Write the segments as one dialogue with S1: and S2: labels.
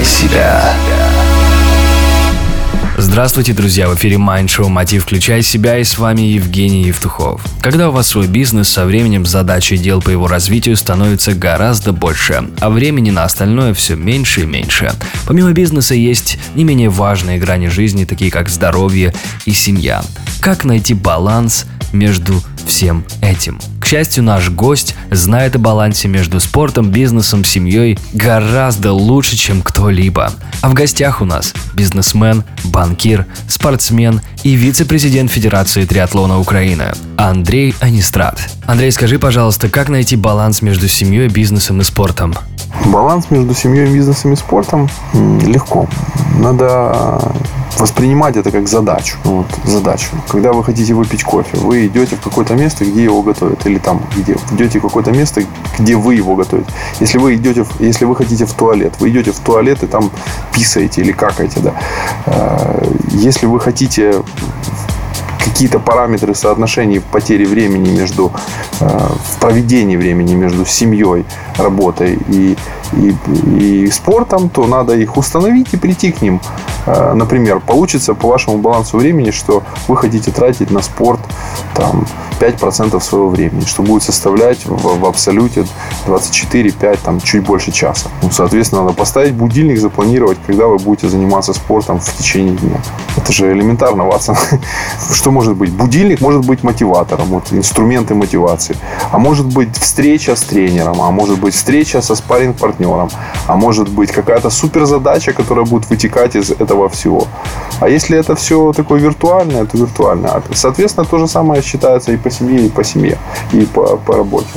S1: Включай себя. Здравствуйте, друзья! В эфире Mind Show «Мотив. Включай себя» и с вами Евгений Евтухов. Когда у вас свой бизнес, со временем задачи и дел по его развитию становится гораздо больше, а времени на остальное все меньше и меньше. Помимо бизнеса есть не менее важные грани жизни, такие как здоровье и семья. Как найти баланс между всем этим? К счастью, наш гость знает о балансе между спортом, бизнесом, семьей гораздо лучше, чем кто-либо. А в гостях у нас бизнесмен, банкир, спортсмен и вице-президент Федерации триатлона Украины Андрей Анистрат. Андрей, скажи, пожалуйста, как найти баланс между семьей, бизнесом и спортом?
S2: Баланс между семьей, бизнесом и спортом легко. Надо воспринимать это как задачу. Вот, задачу. Когда вы хотите выпить кофе, вы идете в какое-то место, где его готовят. Или там, где идете в какое-то место, где вы его готовите. Если вы идете, если вы хотите в туалет, вы идете в туалет и там писаете или какаете, да. А, если вы хотите какие-то параметры соотношений потери времени между э, в проведении времени между семьей, работой и, и, и спортом, то надо их установить и прийти к ним. Э, например, получится по вашему балансу времени, что вы хотите тратить на спорт там, 5% своего времени, что будет составлять в, в абсолюте 24-5, там, чуть больше часа. Ну, соответственно, надо поставить будильник, запланировать, когда вы будете заниматься спортом в течение дня. Это же элементарно, Ватсон. Что может быть? Будильник может быть мотиватором, вот, инструменты мотивации. А может быть встреча с тренером, а может быть встреча со спарринг-партнером, а может быть какая-то суперзадача, которая будет вытекать из этого всего. А если это все такое виртуальное, то виртуальное. Соответственно, то же самое считается и по семье, и по семье, и по, по работе.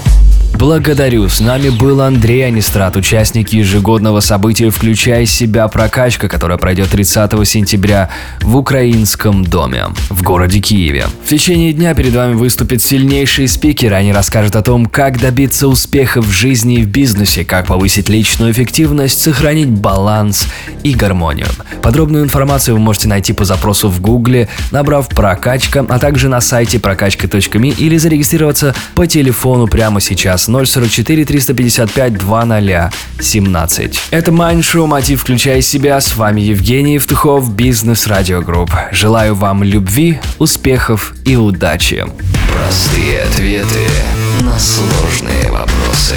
S1: Благодарю. С нами был Андрей Анистрат, участник ежегодного события «Включай себя. Прокачка», которая пройдет 30 сентября в Украинском доме в городе Киеве. В течение дня перед вами выступит сильнейший спикер. Они расскажут о том, как добиться успеха в жизни и в бизнесе, как повысить личную эффективность, сохранить баланс и гармонию. Подробную информацию вы можете найти по запросу в гугле, набрав «Прокачка», а также на сайте прокачка.me или зарегистрироваться по телефону прямо сейчас час 044 355 2017. Это Майндшоу «Мотив. Включай себя». С вами Евгений Евтухов, Бизнес Радио Групп. Желаю вам любви, успехов и удачи.
S3: Простые ответы на сложные вопросы.